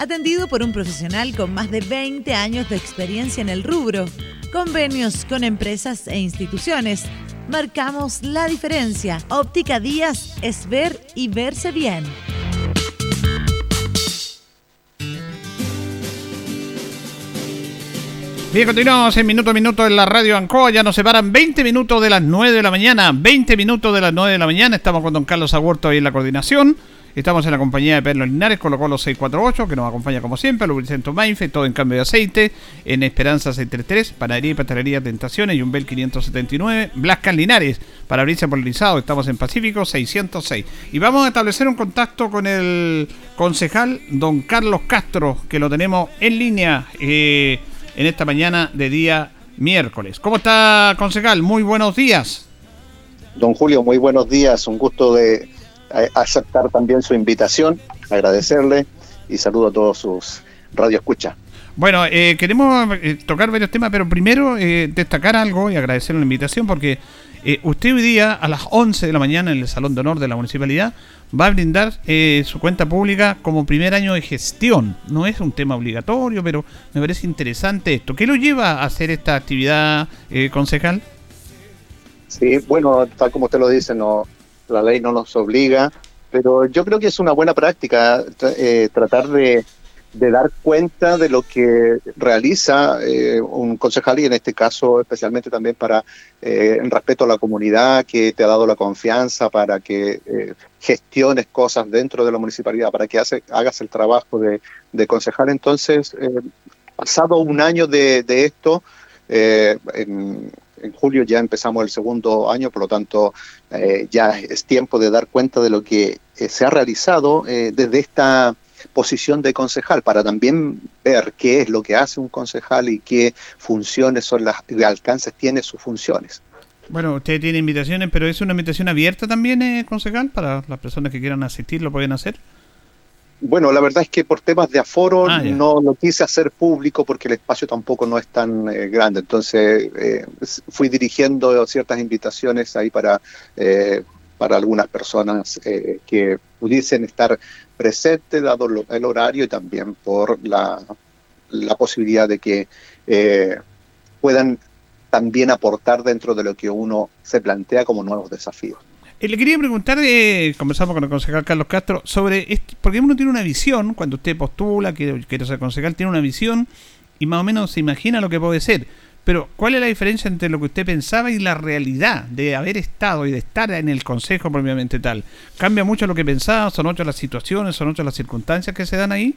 atendido por un profesional con más de 20 años de experiencia en el rubro, convenios con empresas e instituciones. Marcamos la diferencia. Óptica Díaz es ver y verse bien. Bien, continuamos en minuto a minuto en la radio Ancoa. Ya nos separan 20 minutos de las 9 de la mañana. 20 minutos de las 9 de la mañana. Estamos con don Carlos Agurto ahí en la coordinación. Estamos en la compañía de Perlo Linares, colocó los 648, que nos acompaña como siempre, Lubricento Mainfe, todo en cambio de aceite, en Esperanza 633, Panadería y Pastelería Tentaciones, y un Bel 579, Blascan Linares, para abrirse polarizado, estamos en Pacífico 606. Y vamos a establecer un contacto con el concejal don Carlos Castro, que lo tenemos en línea eh, en esta mañana de día miércoles. ¿Cómo está, concejal? Muy buenos días. Don Julio, muy buenos días. Un gusto de aceptar también su invitación, agradecerle y saludo a todos sus radioescuchas. Bueno, eh, queremos eh, tocar varios temas, pero primero eh, destacar algo y agradecer la invitación porque usted hoy día a las 11 de la mañana en el Salón de Honor de la Municipalidad va a brindar su cuenta pública como primer año de gestión. No es un tema obligatorio, pero me parece interesante esto. ¿Qué lo lleva a hacer esta actividad, concejal? Sí, bueno, tal como usted lo dice, no, la ley no nos obliga, pero yo creo que es una buena práctica eh, tratar de, dar cuenta de lo que realiza eh, un concejal y en este caso especialmente también para eh, en respeto a la comunidad que te ha dado la confianza para que gestiones cosas dentro de la municipalidad, para que hace, hagas el trabajo de, concejal. Entonces, pasado un año de, de esto, en, en julio ya empezamos el segundo año, por lo tanto eh, ya es tiempo de dar cuenta de lo que eh, se ha realizado eh, desde esta posición de concejal para también ver qué es lo que hace un concejal y qué funciones son las alcances tiene sus funciones. Bueno, usted tiene invitaciones, pero es una invitación abierta también, concejal, para las personas que quieran asistir, lo pueden hacer. Bueno, la verdad es que por temas de aforo ah, no lo quise hacer público porque el espacio tampoco no es tan eh, grande. Entonces eh, fui dirigiendo ciertas invitaciones ahí para, eh, para algunas personas que pudiesen estar presentes, dado el horario y también por la, la posibilidad de que puedan también aportar dentro de lo que uno se plantea como nuevos desafíos. Eh, le quería preguntar, eh, conversamos con el concejal Carlos Castro, sobre, esto, porque uno tiene una visión, cuando usted postula, que quiere ser concejal, tiene una visión y más o menos se imagina lo que puede ser. Pero, ¿cuál es la diferencia entre lo que usted pensaba y la realidad de haber estado y de estar en el consejo propiamente tal? ¿Cambia mucho lo que pensaba? ¿Son otras las situaciones? ¿Son otras las circunstancias que se dan ahí?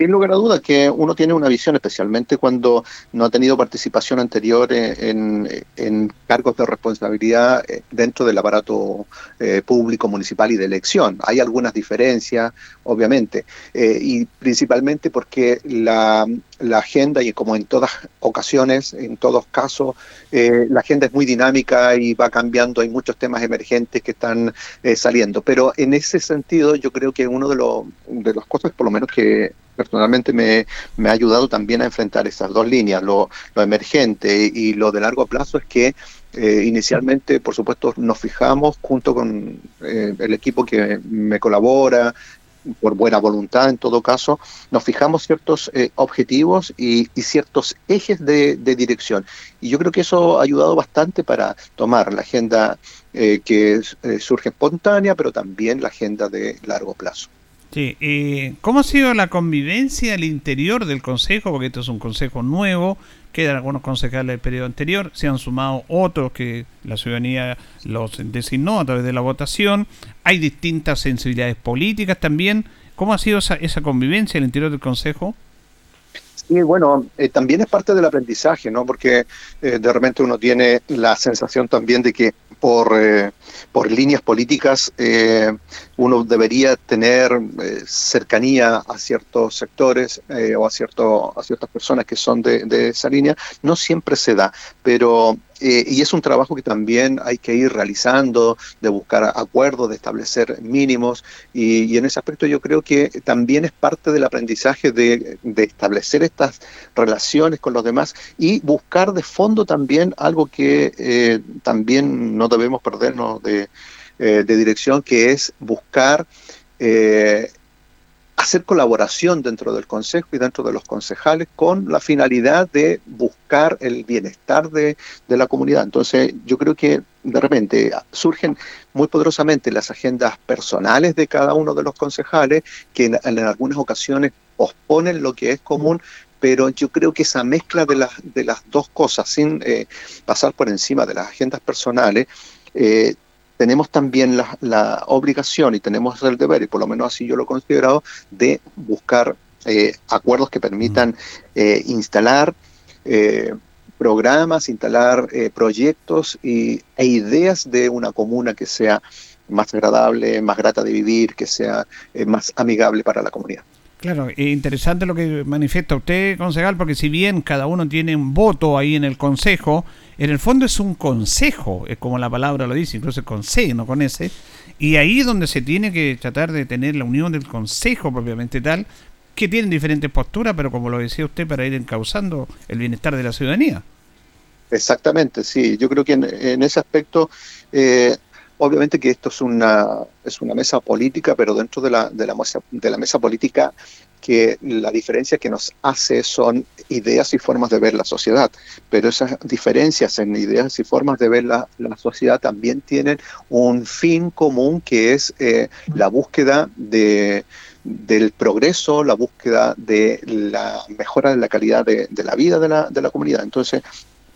Sin lugar a dudas que uno tiene una visión, especialmente cuando no ha tenido participación anterior en, cargos de responsabilidad eh, dentro del aparato eh, público, municipal y de elección. Hay algunas diferencias, obviamente, eh, y principalmente porque la, la, agenda, y como en todas ocasiones, en todos casos, la agenda es muy dinámica y va cambiando, hay muchos temas emergentes que están saliendo. Pero en ese sentido, yo creo que uno de, los de las cosas, por lo menos que personalmente me, ha ayudado también a enfrentar esas dos líneas, lo, emergente y lo de largo plazo es que eh, inicialmente, por supuesto, nos fijamos junto con eh, el equipo que me colabora, por buena voluntad en todo caso, nos fijamos ciertos eh, objetivos y, ciertos ejes de, dirección. Y yo creo que eso ha ayudado bastante para tomar la agenda que surge espontánea, pero también la agenda de largo plazo. Sí, eh, ¿cómo ha sido la convivencia al interior del Consejo? Porque esto es un Consejo nuevo, quedan algunos concejales del periodo anterior, se han sumado otros que la ciudadanía los designó a través de la votación, hay distintas sensibilidades políticas también. ¿Cómo ha sido esa, esa convivencia al interior del Consejo? Sí, bueno, eh, también es parte del aprendizaje, ¿no? Porque eh, de repente uno tiene la sensación también de que por, eh, por líneas políticas uno debería tener cercanía a ciertos sectores o a, cierto, a ciertas personas que son de, de esa línea. No siempre se da, pero eh, y es un trabajo que también hay que ir realizando, de buscar acuerdos, de establecer mínimos, y, en ese aspecto yo creo que también es parte del aprendizaje de, establecer estas relaciones con los demás y buscar de fondo también algo que eh, también no debemos perdernos de, eh, dirección, que es buscar hacer colaboración dentro del Consejo y dentro de los concejales con la finalidad de buscar el bienestar de, la comunidad. Entonces, yo creo que de repente surgen muy poderosamente las agendas personales de cada uno de los concejales, que en, algunas ocasiones posponen lo que es común, pero yo creo que esa mezcla de las, de las dos cosas, sin eh, pasar por encima de las agendas personales, eh, tenemos también la, obligación y tenemos el deber, y por lo menos así yo lo he considerado, de buscar eh, acuerdos que permitan eh, instalar eh, programas, instalar proyectos y, e ideas de una comuna que sea más agradable, más grata de vivir, que sea más amigable para la comunidad. Claro, interesante lo que manifiesta usted, concejal, porque si bien cada uno tiene un voto ahí en el consejo, en el fondo es un consejo, es como la palabra lo dice, incluso con C, no con S, y ahí es donde se tiene que tratar de tener la unión del consejo propiamente tal, que tienen diferentes posturas, pero como lo decía usted, para ir encauzando el bienestar de la ciudadanía. Exactamente, sí, yo creo que en, ese aspecto eh, Obviamente que esto es una, es una mesa política, pero dentro de la, de, la mesa, de la mesa política que la diferencia que nos hace son ideas y formas de ver la sociedad, pero esas diferencias en ideas y formas de ver la, sociedad también tienen un fin común que es eh, la búsqueda de, del progreso, la búsqueda de la mejora de la calidad de, de la vida de la, de la comunidad. Entonces,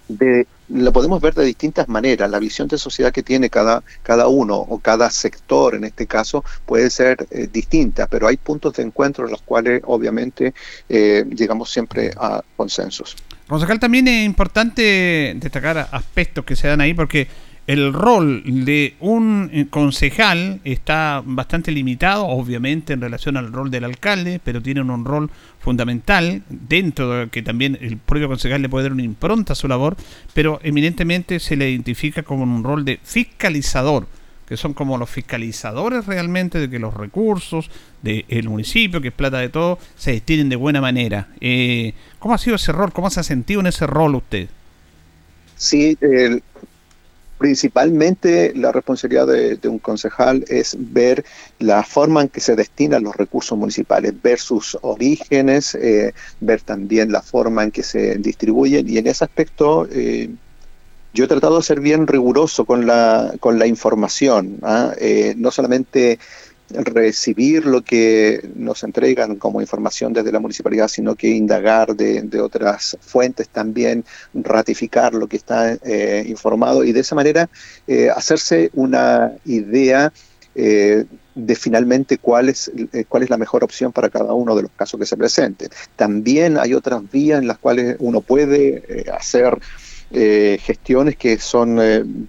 de, lo podemos ver de distintas maneras. La visión de sociedad que tiene cada, cada uno o cada sector en este caso puede ser eh, distinta, pero hay puntos de encuentro en los cuales obviamente eh, llegamos siempre a consensos. Concejal, también es importante destacar aspectos que se dan ahí porque el rol de un eh, concejal está bastante limitado, obviamente, en relación al rol del alcalde, pero tienen un rol fundamental dentro de que también el propio concejal le puede dar una impronta a su labor, pero eminentemente se le identifica como un rol de fiscalizador, que son como los fiscalizadores realmente de que los recursos del municipio, que es plata de todo, se destinen de buena manera. Eh, ¿Cómo ha sido ese rol? ¿Cómo se ha sentido en ese rol usted? Sí, el, Principalmente la responsabilidad de, un concejal es ver la forma en que se destinan los recursos municipales, ver sus orígenes, eh, ver también la forma en que se distribuyen y en ese aspecto eh, yo he tratado de ser bien riguroso con la, con la información, ¿ah? eh, no solamente recibir lo que nos entregan como información desde la municipalidad, sino que indagar de, otras fuentes también, ratificar lo que está eh, informado y de esa manera eh, hacerse una idea eh, de finalmente cuál es, cuál es la mejor opción para cada uno de los casos que se presenten. También hay otras vías en las cuales uno puede hacer gestiones que son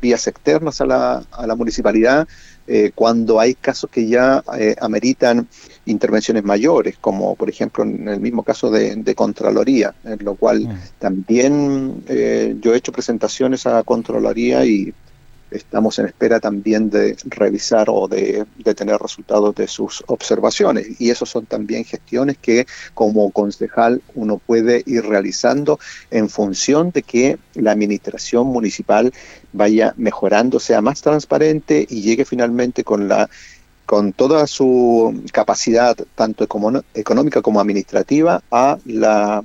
vías externas a la, a la municipalidad, eh, cuando hay casos que ya eh, ameritan intervenciones mayores, como por ejemplo en el mismo caso de, Contraloría, en lo cual mm. también eh, yo he hecho presentaciones a Contraloría y estamos en espera también de revisar o de, tener resultados de sus observaciones. Y eso son también gestiones que como concejal uno puede ir realizando en función de que la administración municipal vaya mejorando, sea más transparente y llegue finalmente con la con toda su capacidad, tanto económica como administrativa, a la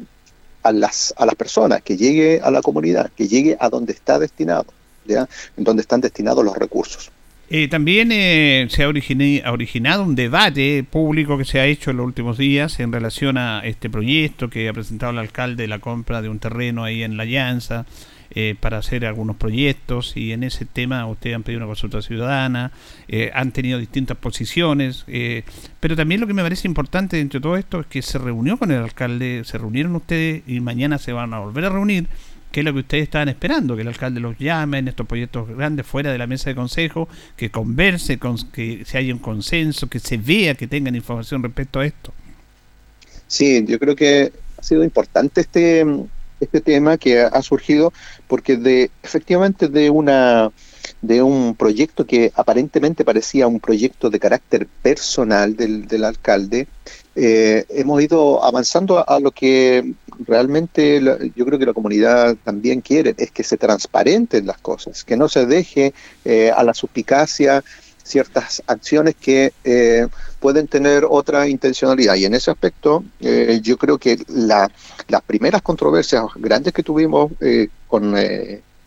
a las, a las personas, que llegue a la comunidad, que llegue a donde está destinado en donde están destinados los recursos. Eh, también eh, se ha, originado un debate público que se ha hecho en los últimos días en relación a este proyecto que ha presentado el alcalde de la compra de un terreno ahí en La Llanza eh, para hacer algunos proyectos y en ese tema ustedes han pedido una consulta ciudadana, han tenido distintas posiciones, pero también lo que me parece importante dentro de todo esto es que se reunió con el alcalde, se reunieron ustedes y mañana se van a volver a reunir que es lo que ustedes estaban esperando, que el alcalde los llame en estos proyectos grandes fuera de la mesa de consejo, que converse, con, que se haya un consenso, que se vea, que tengan información respecto a esto. Sí, yo creo que ha sido importante este, este tema que ha surgido porque de efectivamente de una de un proyecto que aparentemente parecía un proyecto de carácter personal del, del alcalde, eh, hemos ido avanzando a, lo que realmente yo creo que la comunidad también quiere, es que se transparenten las cosas, que no se deje eh, a la suspicacia ciertas acciones que eh, pueden tener otra intencionalidad. Y en ese aspecto, eh, yo creo que la, las primeras controversias grandes que tuvimos eh, con,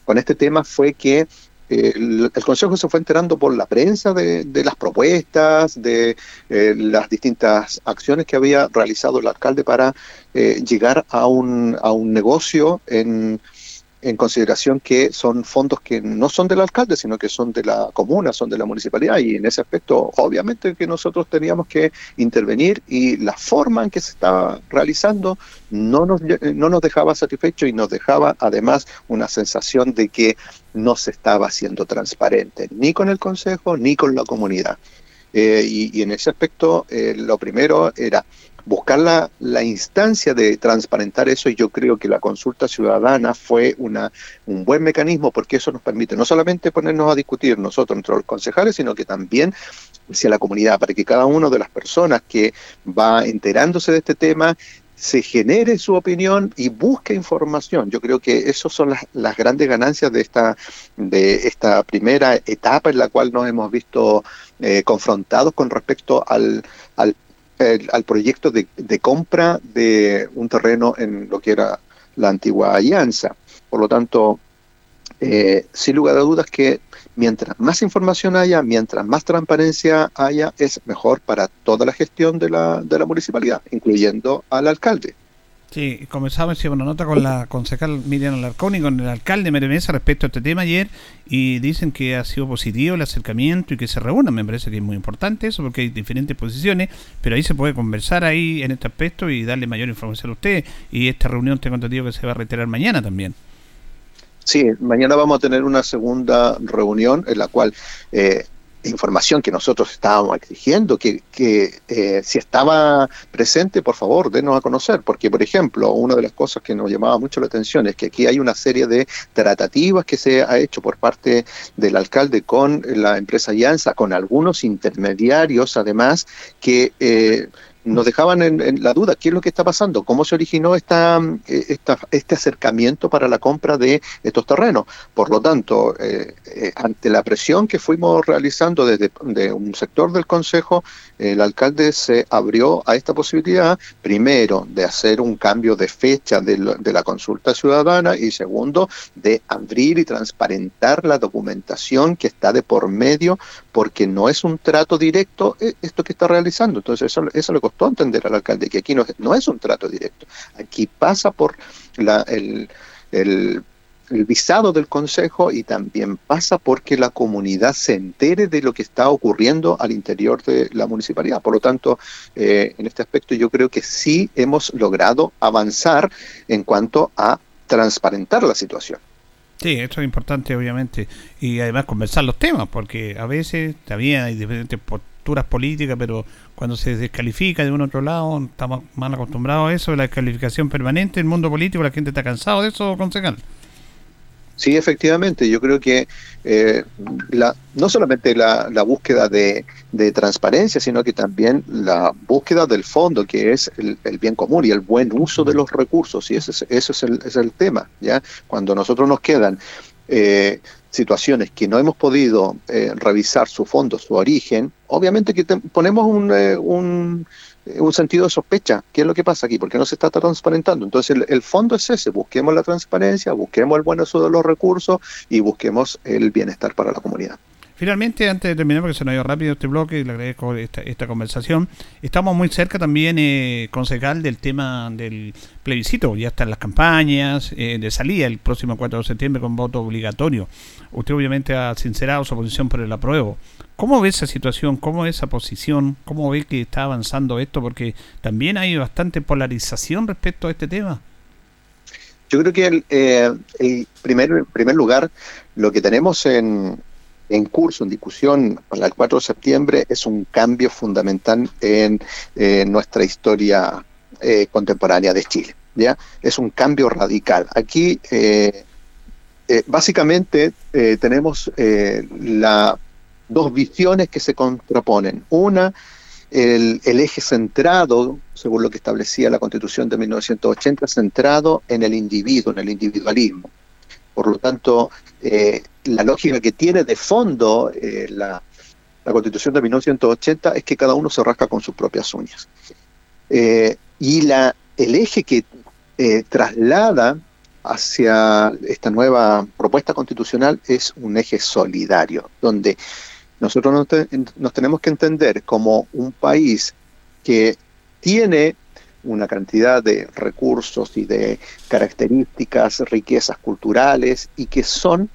con este tema fue que el, Consejo se fue enterando por la prensa de, de las propuestas, de las distintas acciones que había realizado el alcalde para llegar a un, a un negocio en en consideración que son fondos que no son del alcalde, sino que son de la comuna, son de la municipalidad, y en ese aspecto obviamente que nosotros teníamos que intervenir y la forma en que se estaba realizando no nos, no nos dejaba satisfechos y nos dejaba además una sensación de que no se estaba haciendo transparente, ni con el Consejo ni con la comunidad. Eh, y, en ese aspecto, eh, lo primero era buscar la, la, instancia de transparentar eso y yo creo que la consulta ciudadana fue una, un buen mecanismo porque eso nos permite no solamente ponernos a discutir nosotros entre los concejales, sino que también hacia la comunidad, para que cada una de las personas que va enterándose de este tema se genere su opinión y busque información. Yo creo que esas son las, las, grandes ganancias de esta, de esta primera etapa en la cual nos hemos visto eh, confrontados con respecto al, al al proyecto de, compra de un terreno en lo que era la antigua alianza. Por lo tanto, eh, sin lugar a dudas que mientras más información haya, mientras más transparencia haya, es mejor para toda la gestión de la, de la municipalidad, incluyendo al alcalde. Sí, comenzamos hicimos una nota con la concejal Miriam Alarcón y con el alcalde Meremesa respecto a este tema ayer y dicen que ha sido positivo el acercamiento y que se reúnan. Me parece que es muy importante eso porque hay diferentes posiciones, pero ahí se puede conversar ahí en este aspecto y darle mayor información a usted. Y esta reunión tengo entendido que se va a reiterar mañana también. Sí, mañana vamos a tener una segunda reunión en la cual eh, información que nosotros estábamos exigiendo, que, que eh, si estaba presente, por favor, denos a conocer, porque, por ejemplo, una de las cosas que nos llamaba mucho la atención es que aquí hay una serie de tratativas que se ha hecho por parte del alcalde con la empresa Llanza, con algunos intermediarios, además, que... Eh, nos dejaban en, la duda qué es lo que está pasando, cómo se originó esta, eh, esta, este acercamiento para la compra de estos terrenos. Por lo tanto, eh, eh, ante la presión que fuimos realizando desde de un sector del Consejo, el alcalde se abrió a esta posibilidad, primero, de hacer un cambio de fecha de, de la consulta ciudadana y segundo, de abrir y transparentar la documentación que está de por medio, porque no es un trato directo esto que está realizando. Entonces, eso, eso le costó entender al alcalde que aquí no, no es un trato directo, aquí pasa por la, el, el, visado del Consejo y también pasa porque la comunidad se entere de lo que está ocurriendo al interior de la municipalidad. Por lo tanto, eh, en este aspecto yo creo que sí hemos logrado avanzar en cuanto a transparentar la situación. Sí, esto es importante, obviamente, y además conversar los temas, porque a veces también hay diferentes posturas políticas, pero cuando se descalifica de un otro lado, estamos mal acostumbrados a eso, de la descalificación permanente en el mundo político, la gente está cansado de eso, concejal. Sí, efectivamente, yo creo que eh, la, no solamente la, búsqueda de, transparencia, sino que también la búsqueda del fondo, que es el, bien común y el buen uso de los recursos, y ese es, ese es, el, es el tema, ¿ya? Cuando nosotros nos quedan eh, situaciones que no hemos podido eh, revisar su fondo, su origen, obviamente que ponemos un, eh, un, sentido de sospecha. ¿Qué es lo que pasa aquí? Porque no se está transparentando. Entonces el, fondo es ese, busquemos la transparencia, busquemos el buen uso de los recursos y busquemos el bienestar para la comunidad. Finalmente, antes de terminar, porque se nos ha ido rápido este bloque le agradezco esta, esta conversación, estamos muy cerca también, eh, concejal, del tema del plebiscito. Ya están las campañas eh, de salida el próximo 4 de septiembre con voto obligatorio. Usted obviamente ha sincerado su posición por el apruebo. ¿Cómo ve esa situación? ¿Cómo ve esa posición? ¿Cómo ve que está avanzando esto? Porque también hay bastante polarización respecto a este tema. Yo creo que el, eh, primer, en primer lugar, lo que tenemos en, en curso, en discusión para el 4 de septiembre, es un cambio fundamental en nuestra historia eh, contemporánea de Chile. ¿ya? Es un cambio radical. Aquí, eh, eh, básicamente, tenemos la, dos visiones que se contraponen. Una, el, el, eje centrado, según lo que establecía la Constitución de 1980, centrado en el individuo, en el individualismo. Por lo tanto, eh, la lógica que tiene de fondo eh, la, constitución de 1980 es que cada uno se rasca con sus propias uñas. Eh, y la, el eje que traslada hacia esta nueva propuesta constitucional es un eje solidario, donde nosotros nos, tenemos que entender como un país que tiene una cantidad de recursos y de características, riquezas culturales y que son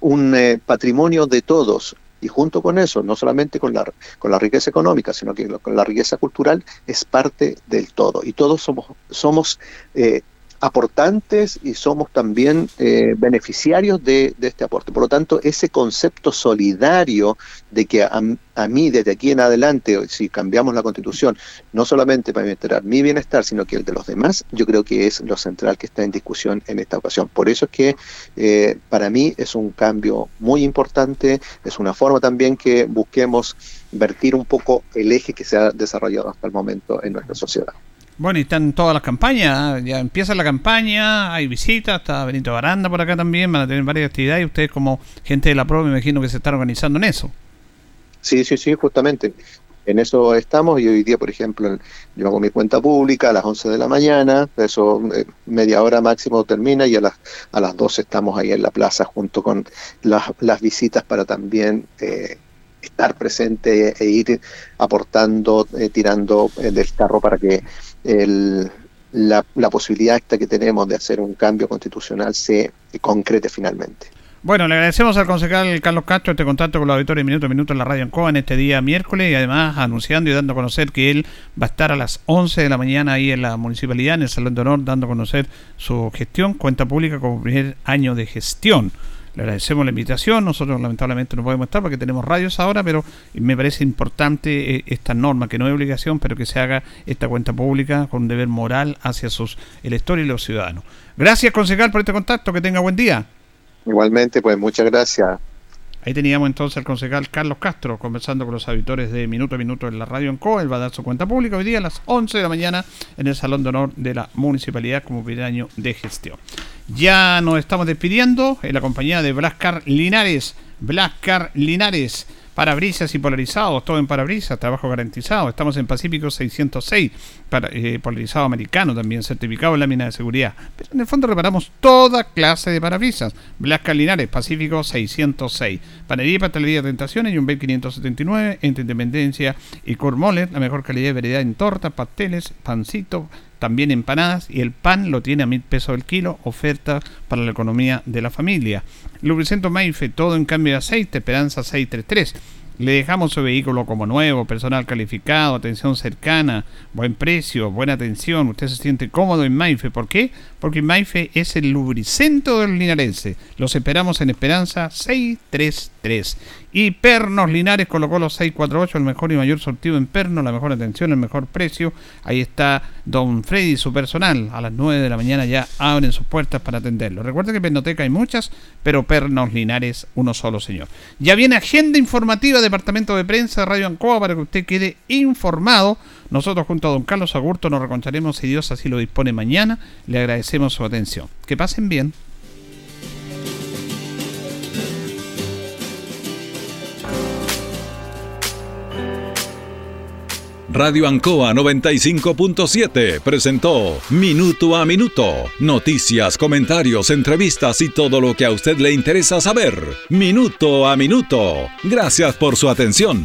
un eh, patrimonio de todos. Y junto con eso, no solamente con la, con la riqueza económica, sino que con la riqueza cultural, es parte del todo. Y todos somos, somos eh, aportantes y somos también eh, beneficiarios de, este aporte. Por lo tanto, ese concepto solidario de que a, mí desde aquí en adelante, si cambiamos la constitución, no solamente para mejorar mi bienestar, sino que el de los demás, yo creo que es lo central que está en discusión en esta ocasión. Por eso es que eh, para mí es un cambio muy importante, es una forma también que busquemos vertir un poco el eje que se ha desarrollado hasta el momento en nuestra sociedad. Bueno, y están todas las campañas, ¿ah? ya empieza la campaña, hay visitas, está Benito Baranda por acá también, van a tener varias actividades y ustedes como gente de la prueba me imagino que se están organizando en eso. Sí, sí, sí, justamente. En eso estamos y hoy día, por ejemplo, yo hago mi cuenta pública a las 11 de la mañana, eso eh, media hora máximo termina y a las, a las 12 estamos ahí en la plaza junto con las, las visitas para también eh, estar presente e ir aportando, eh, tirando del carro para que el, la, la, posibilidad esta que tenemos de hacer un cambio constitucional se concrete finalmente. Bueno, le agradecemos al concejal Carlos Castro este contacto con la auditoría Minuto a Minuto en la Radio Ancoa en este día miércoles y además anunciando y dando a conocer que él va a estar a las 11 de la mañana ahí en la municipalidad, en el Salón de Honor, dando a conocer su gestión, cuenta pública como primer año de gestión. Le agradecemos la invitación. Nosotros lamentablemente no podemos estar porque tenemos radios ahora, pero me parece importante eh, esta norma, que no es obligación, pero que se haga esta cuenta pública con un deber moral hacia sus electores y los ciudadanos. Gracias, concejal, por este contacto. Que tenga buen día. Igualmente, pues muchas gracias. Ahí teníamos entonces al concejal Carlos Castro conversando con los auditores de Minuto a Minuto en la radio en Co. Él va a dar su cuenta pública hoy día a las 11 de la mañana en el Salón de Honor de la Municipalidad como primer año de gestión. Ya nos estamos despidiendo en la compañía de Blascar Linares. Blascar Linares parabrisas y polarizados, todo en parabrisas, trabajo garantizado. Estamos en Pacífico 606, para, eh, polarizado americano también, certificado en lámina de seguridad. Pero en el fondo reparamos toda clase de parabrisas. Blasca Linares, Pacífico 606. Panería y pastelería Tentaciones y un B579 entre Independencia y Cormoles, la mejor calidad y variedad en tortas, pasteles, pancito, también empanadas y el pan lo tiene a mil pesos el kilo, oferta para la economía de la familia. Lubricento Maife, todo en cambio de aceite, Esperanza 633. Le dejamos su vehículo como nuevo, personal calificado, atención cercana, buen precio, buena atención. Usted se siente cómodo en Maife. ¿Por qué? Porque Maife es el lubricento del linarense. Los esperamos en Esperanza 633. Y Pernos Linares colocó los 648, el mejor y mayor sortido en Pernos, la mejor atención, el mejor precio. Ahí está Don Freddy, su personal. A las 9 de la mañana ya abren sus puertas para atenderlo. Recuerda que en Pennoteca hay muchas, pero Pernos Linares, uno solo, señor. Ya viene agenda informativa Departamento de Prensa Radio Ancoa para que usted quede informado. Nosotros junto a don Carlos Agurto nos reconcharemos si Dios así lo dispone mañana. Le agradecemos su atención. Que pasen bien. Radio Ancoa 95.7 presentó Minuto a Minuto. Noticias, comentarios, entrevistas y todo lo que a usted le interesa saber. Minuto a Minuto. Gracias por su atención.